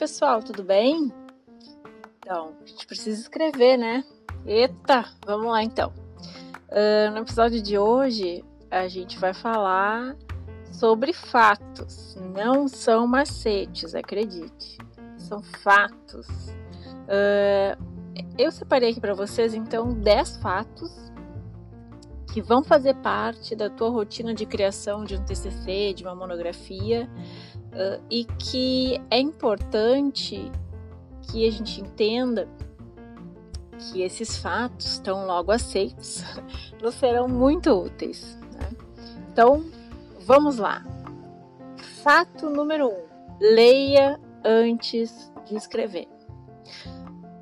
pessoal, tudo bem? Então, a gente precisa escrever, né? Eita, vamos lá então. Uh, no episódio de hoje, a gente vai falar sobre fatos. Não são macetes, acredite. São fatos. Uh, eu separei aqui para vocês, então, 10 fatos que vão fazer parte da tua rotina de criação de um TCC, de uma monografia, uh, e que é importante que a gente entenda que esses fatos, tão logo aceitos, nos serão muito úteis. Né? Então, vamos lá. Fato número um: leia antes de escrever.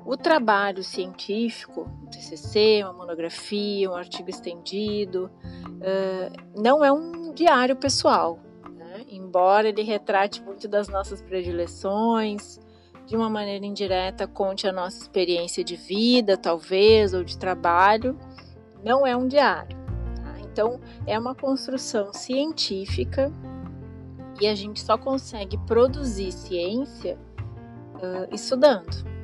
O trabalho científico, um TCC, uma monografia, um artigo estendido, uh, não é um diário pessoal, né? embora ele retrate muito das nossas predileções, de uma maneira indireta conte a nossa experiência de vida, talvez, ou de trabalho, não é um diário. Tá? Então, é uma construção científica e a gente só consegue produzir ciência uh, estudando.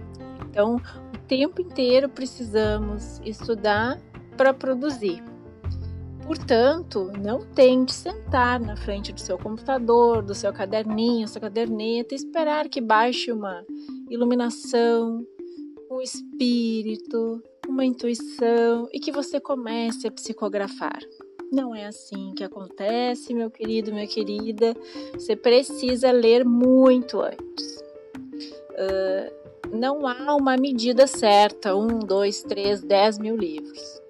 Então, o tempo inteiro precisamos estudar para produzir. Portanto, não tente sentar na frente do seu computador, do seu caderninho, sua caderneta e esperar que baixe uma iluminação, um espírito, uma intuição e que você comece a psicografar. Não é assim que acontece, meu querido, minha querida. Você precisa ler muito antes. Uh, não há uma medida certa, um, dois, três, dez mil livros.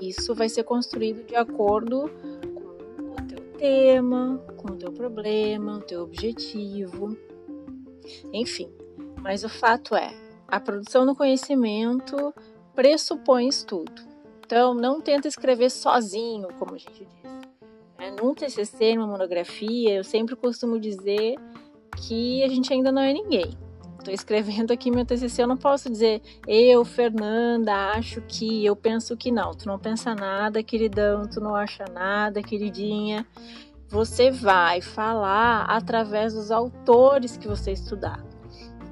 Isso vai ser construído de acordo com o teu tema, com o teu problema, o teu objetivo, enfim. Mas o fato é, a produção do conhecimento pressupõe estudo. Então, não tenta escrever sozinho, como a gente diz. É, num TCC, numa monografia, eu sempre costumo dizer que a gente ainda não é ninguém estou escrevendo aqui meu TCC, eu não posso dizer eu, Fernanda, acho que, eu penso que não. Tu não pensa nada, queridão, tu não acha nada, queridinha. Você vai falar através dos autores que você estudar.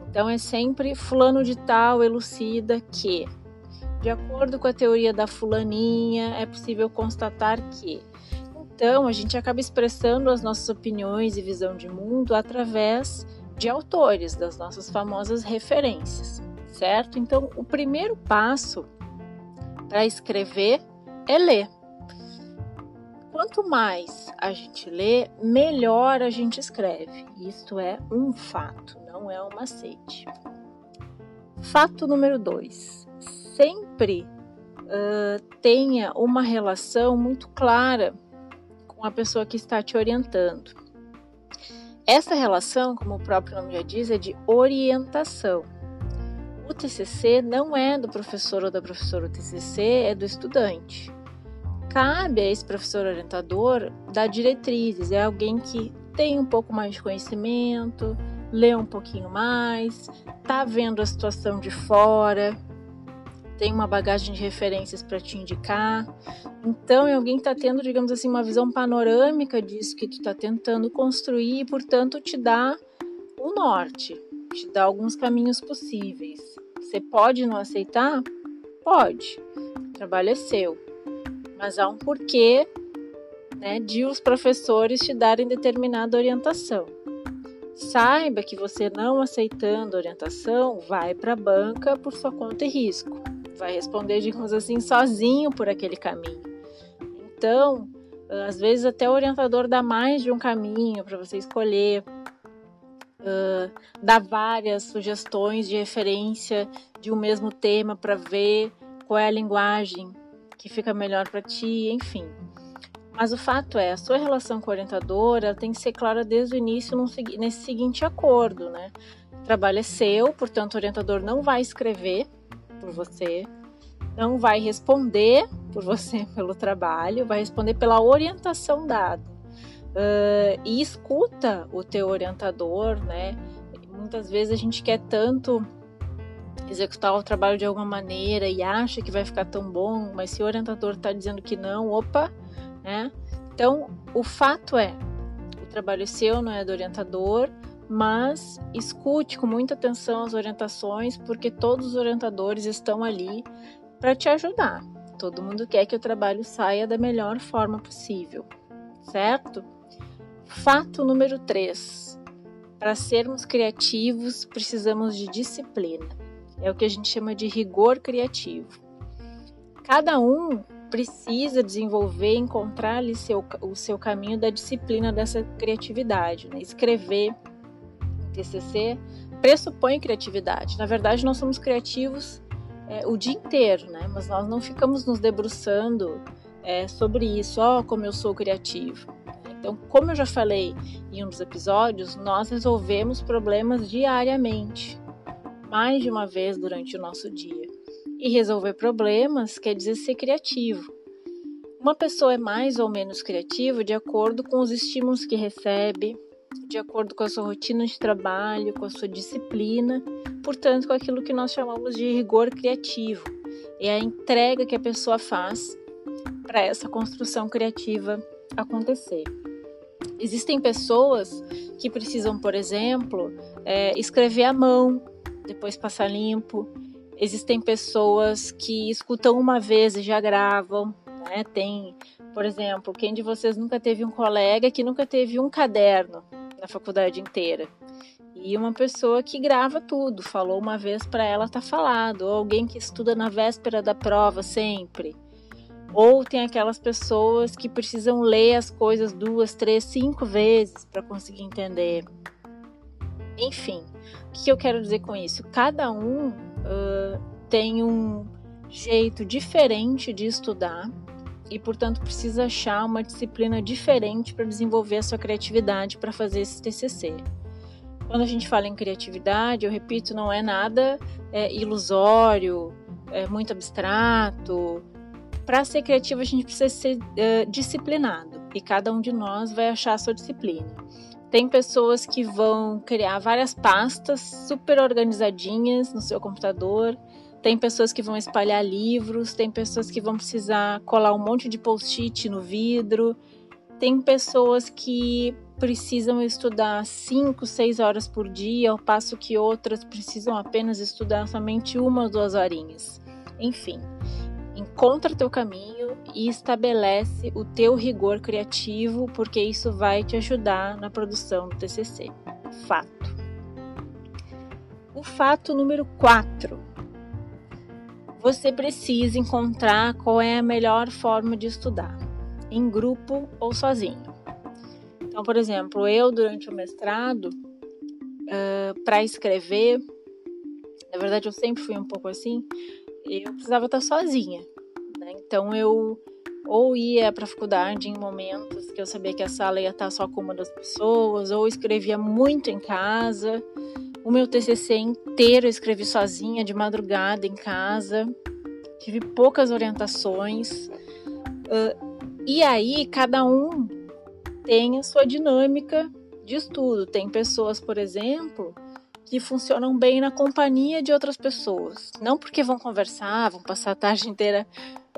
Então é sempre fulano de tal elucida que, de acordo com a teoria da fulaninha, é possível constatar que. Então a gente acaba expressando as nossas opiniões e visão de mundo através de autores, das nossas famosas referências, certo? Então, o primeiro passo para escrever é ler. Quanto mais a gente lê, melhor a gente escreve. Isto é um fato, não é um macete. Fato número dois: sempre uh, tenha uma relação muito clara com a pessoa que está te orientando. Essa relação, como o próprio nome já diz, é de orientação. O TCC não é do professor ou da professora, o TCC é do estudante. Cabe a esse professor orientador dar diretrizes, é alguém que tem um pouco mais de conhecimento, lê um pouquinho mais, tá vendo a situação de fora, tem uma bagagem de referências para te indicar. Então, alguém está tendo, digamos assim, uma visão panorâmica disso que tu está tentando construir e, portanto, te dá o norte, te dá alguns caminhos possíveis. Você pode não aceitar? Pode. O trabalho é seu. Mas há um porquê né, de os professores te darem determinada orientação. Saiba que você não aceitando orientação vai para a banca por sua conta e risco vai responder, digamos assim, sozinho por aquele caminho. Então, às vezes até o orientador dá mais de um caminho para você escolher, uh, dá várias sugestões de referência de um mesmo tema para ver qual é a linguagem que fica melhor para ti, enfim. Mas o fato é, a sua relação com o orientador tem que ser clara desde o início nesse seguinte acordo, né? O trabalho é seu, portanto o orientador não vai escrever por você, não vai responder por você pelo trabalho, vai responder pela orientação dada. Uh, e escuta o teu orientador, né? Muitas vezes a gente quer tanto executar o trabalho de alguma maneira e acha que vai ficar tão bom, mas se o orientador está dizendo que não, opa, né? Então, o fato é, o trabalho é seu, não é do orientador, mas escute com muita atenção as orientações, porque todos os orientadores estão ali para te ajudar. Todo mundo quer que o trabalho saia da melhor forma possível, certo? Fato número 3. Para sermos criativos, precisamos de disciplina. É o que a gente chama de rigor criativo. Cada um precisa desenvolver, encontrar ali seu, o seu caminho da disciplina dessa criatividade. Né? Escrever TCC pressupõe criatividade. Na verdade, nós somos criativos é, o dia inteiro, né? mas nós não ficamos nos debruçando é, sobre isso, ó, oh, como eu sou criativo. Então, como eu já falei em um dos episódios, nós resolvemos problemas diariamente, mais de uma vez durante o nosso dia. E resolver problemas quer dizer ser criativo. Uma pessoa é mais ou menos criativa de acordo com os estímulos que recebe, de acordo com a sua rotina de trabalho, com a sua disciplina, portanto, com aquilo que nós chamamos de rigor criativo. É a entrega que a pessoa faz para essa construção criativa acontecer. Existem pessoas que precisam, por exemplo, é, escrever à mão, depois passar limpo, Existem pessoas que escutam uma vez e já gravam, né? Tem, por exemplo, quem de vocês nunca teve um colega que nunca teve um caderno na faculdade inteira? E uma pessoa que grava tudo, falou uma vez para ela tá falado, ou alguém que estuda na véspera da prova sempre. Ou tem aquelas pessoas que precisam ler as coisas duas, três, cinco vezes para conseguir entender. Enfim, o que eu quero dizer com isso? Cada um uh, tem um jeito diferente de estudar e, portanto, precisa achar uma disciplina diferente para desenvolver a sua criatividade para fazer esse TCC. Quando a gente fala em criatividade, eu repito, não é nada é, ilusório, é muito abstrato. Para ser criativo, a gente precisa ser uh, disciplinado e cada um de nós vai achar a sua disciplina. Tem pessoas que vão criar várias pastas super organizadinhas no seu computador. Tem pessoas que vão espalhar livros, tem pessoas que vão precisar colar um monte de post-it no vidro. Tem pessoas que precisam estudar 5, 6 horas por dia, ao passo que outras precisam apenas estudar somente uma ou duas horinhas. Enfim, encontra teu caminho e estabelece o teu rigor criativo, porque isso vai te ajudar na produção do TCC. Fato. O fato número 4. Você precisa encontrar qual é a melhor forma de estudar, em grupo ou sozinho. Então, por exemplo, eu durante o mestrado, uh, para escrever, na verdade eu sempre fui um pouco assim, eu precisava estar sozinha. Né? Então eu ou ia para a faculdade em momentos que eu sabia que a sala ia estar só com uma das pessoas, ou escrevia muito em casa. O meu TCC inteiro eu escrevi sozinha, de madrugada em casa. Tive poucas orientações. Uh, e aí, cada um tem a sua dinâmica de estudo. Tem pessoas, por exemplo, que funcionam bem na companhia de outras pessoas. Não porque vão conversar, vão passar a tarde inteira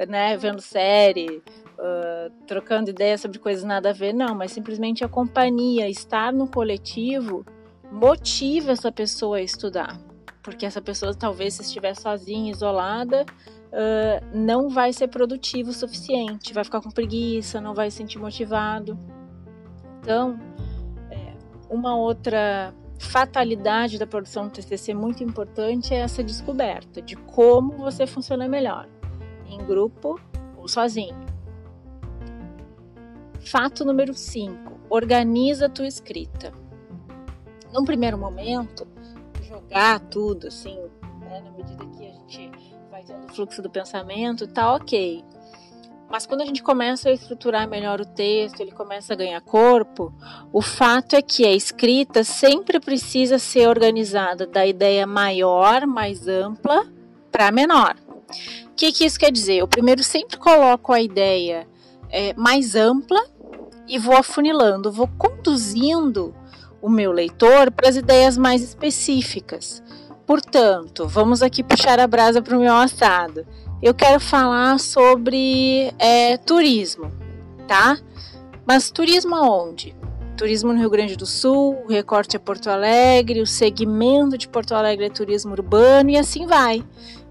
né, vendo série, uh, trocando ideias sobre coisas nada a ver, não, mas simplesmente a companhia, estar no coletivo, motiva essa pessoa a estudar. Porque essa pessoa, talvez, se estiver sozinha, isolada, uh, não vai ser produtivo o suficiente, vai ficar com preguiça, não vai se sentir motivado. Então, é, uma outra fatalidade da produção do TCC muito importante é essa descoberta de como você funciona melhor, em grupo ou sozinho. Fato número 5: organiza a tua escrita. Num primeiro momento, jogar tudo assim, né, na medida que a gente vai tendo o fluxo do pensamento, tá ok. Mas quando a gente começa a estruturar melhor o texto, ele começa a ganhar corpo, o fato é que a escrita sempre precisa ser organizada da ideia maior, mais ampla, para menor. O que, que isso quer dizer? Eu primeiro sempre coloco a ideia é, mais ampla e vou afunilando, vou conduzindo o meu leitor para as ideias mais específicas. Portanto, vamos aqui puxar a brasa para o meu assado eu quero falar sobre é, turismo, tá? Mas turismo aonde? turismo no Rio Grande do Sul, o recorte é Porto Alegre, o segmento de Porto Alegre é turismo urbano e assim vai.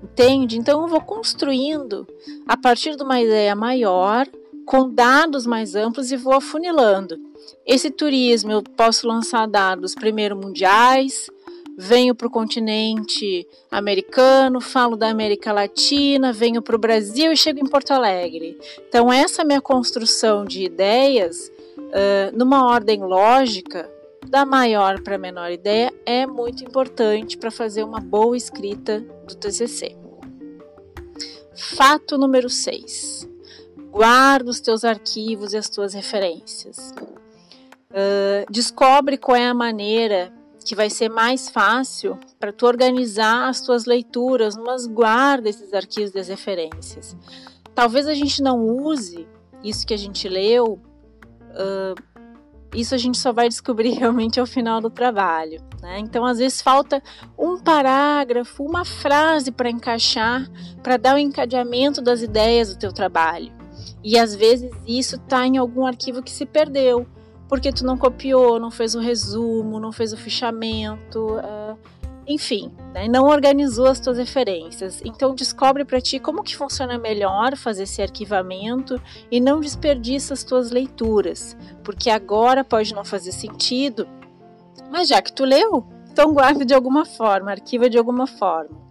Entende? Então eu vou construindo a partir de uma ideia maior, com dados mais amplos e vou afunilando. Esse turismo eu posso lançar dados primeiro mundiais, venho para o continente americano, falo da América Latina, venho para o Brasil e chego em Porto Alegre. Então, essa minha construção de ideias, uh, numa ordem lógica, da maior para a menor ideia, é muito importante para fazer uma boa escrita do TCC. Fato número 6. Guarda os teus arquivos e as tuas referências. Uh, descobre qual é a maneira que vai ser mais fácil para tu organizar as tuas leituras, mas guarda esses arquivos das referências. Talvez a gente não use isso que a gente leu, uh, isso a gente só vai descobrir realmente ao final do trabalho. Né? Então, às vezes, falta um parágrafo, uma frase para encaixar, para dar o encadeamento das ideias do teu trabalho. E às vezes isso está em algum arquivo que se perdeu porque tu não copiou, não fez o resumo, não fez o fichamento, uh, enfim, né? não organizou as tuas referências. Então descobre para ti como que funciona melhor fazer esse arquivamento e não desperdiça as tuas leituras, porque agora pode não fazer sentido, mas já que tu leu, então guarda de alguma forma, arquiva de alguma forma.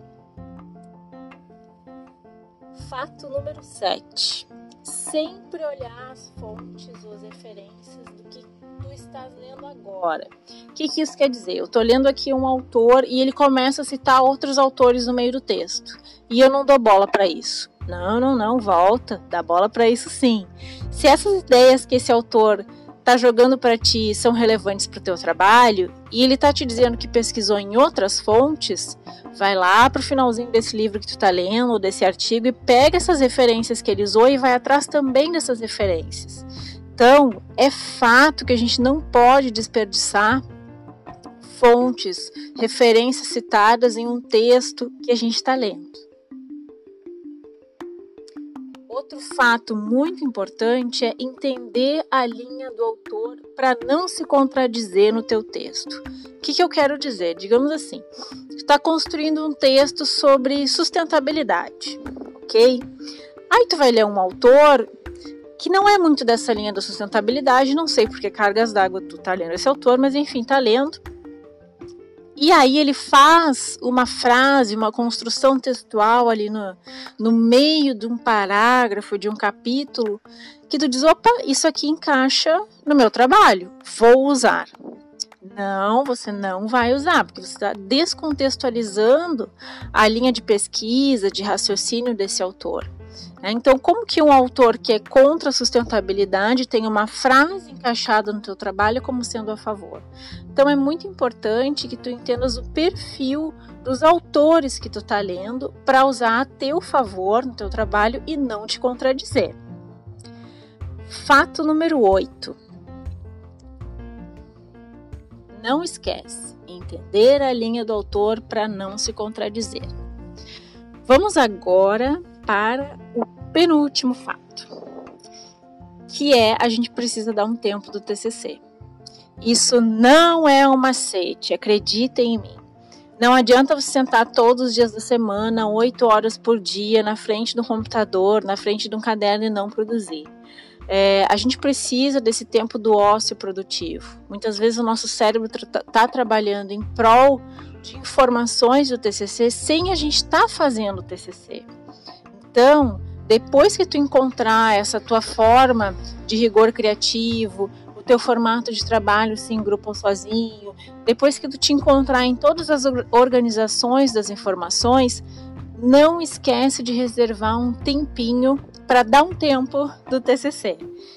Fato número 7 sempre olhar as fontes ou as referências do que tu estás lendo agora. O que, que isso quer dizer? Eu estou lendo aqui um autor e ele começa a citar outros autores no meio do texto. E eu não dou bola para isso. Não, não, não, volta, dá bola para isso sim. Se essas ideias que esse autor está jogando para ti são relevantes para o teu trabalho e ele está te dizendo que pesquisou em outras fontes, vai lá para o finalzinho desse livro que tu está lendo ou desse artigo e pega essas referências que ele usou e vai atrás também dessas referências. Então, é fato que a gente não pode desperdiçar fontes, referências citadas em um texto que a gente está lendo. Outro fato muito importante é entender a linha do autor para não se contradizer no teu texto. O que, que eu quero dizer? Digamos assim, está construindo um texto sobre sustentabilidade, ok? Aí tu vai ler um autor que não é muito dessa linha da sustentabilidade, não sei porque cargas d'água tu tá lendo esse autor, mas enfim, tá lendo. E aí ele faz uma frase, uma construção textual ali no, no meio de um parágrafo, de um capítulo, que tu diz, opa, isso aqui encaixa no meu trabalho, vou usar. Não, você não vai usar, porque você está descontextualizando a linha de pesquisa, de raciocínio desse autor. Né? Então, como que um autor que é contra a sustentabilidade tem uma frase encaixada no teu trabalho como sendo a favor? Então, é muito importante que tu entendas o perfil dos autores que tu está lendo para usar a teu favor no teu trabalho e não te contradizer. Fato número 8. Não esquece entender a linha do autor para não se contradizer. Vamos agora para o penúltimo fato, que é a gente precisa dar um tempo do TCC. Isso não é um macete, acreditem em mim. Não adianta você sentar todos os dias da semana, oito horas por dia, na frente do computador, na frente de um caderno e não produzir. É, a gente precisa desse tempo do ócio produtivo. Muitas vezes o nosso cérebro está tá trabalhando em prol de informações do TCC sem a gente estar tá fazendo o TCC. Então, depois que tu encontrar essa tua forma de rigor criativo, o teu formato de trabalho, se em grupo ou sozinho, depois que tu te encontrar em todas as organizações das informações, não esquece de reservar um tempinho para dar um tempo do TCC.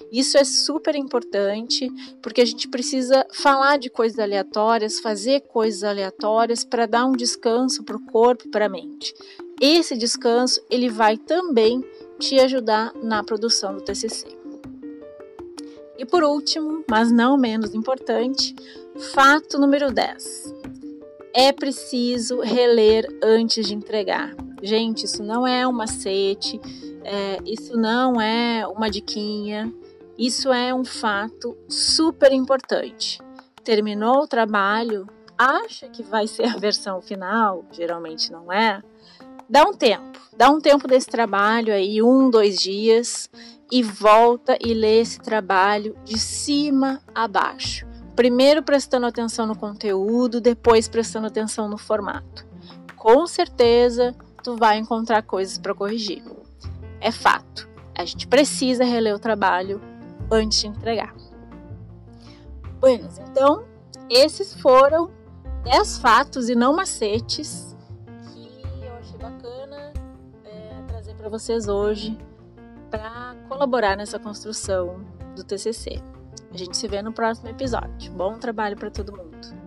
Isso é super importante porque a gente precisa falar de coisas aleatórias, fazer coisas aleatórias para dar um descanso para o corpo e para a mente. Esse descanso ele vai também te ajudar na produção do TCC. E por último, mas não menos importante, fato número 10. É preciso reler antes de entregar. Gente, isso não é um macete, é, isso não é uma diquinha. Isso é um fato super importante. Terminou o trabalho, acha que vai ser a versão final, geralmente não é. Dá um tempo, dá um tempo desse trabalho aí, um, dois dias, e volta e lê esse trabalho de cima a baixo. Primeiro prestando atenção no conteúdo, depois prestando atenção no formato. Com certeza tu vai encontrar coisas para corrigir. É fato. A gente precisa reler o trabalho antes de entregar. Buenas, então, esses foram 10 fatos e não macetes para vocês hoje para colaborar nessa construção do TCC. A gente se vê no próximo episódio. Bom trabalho para todo mundo.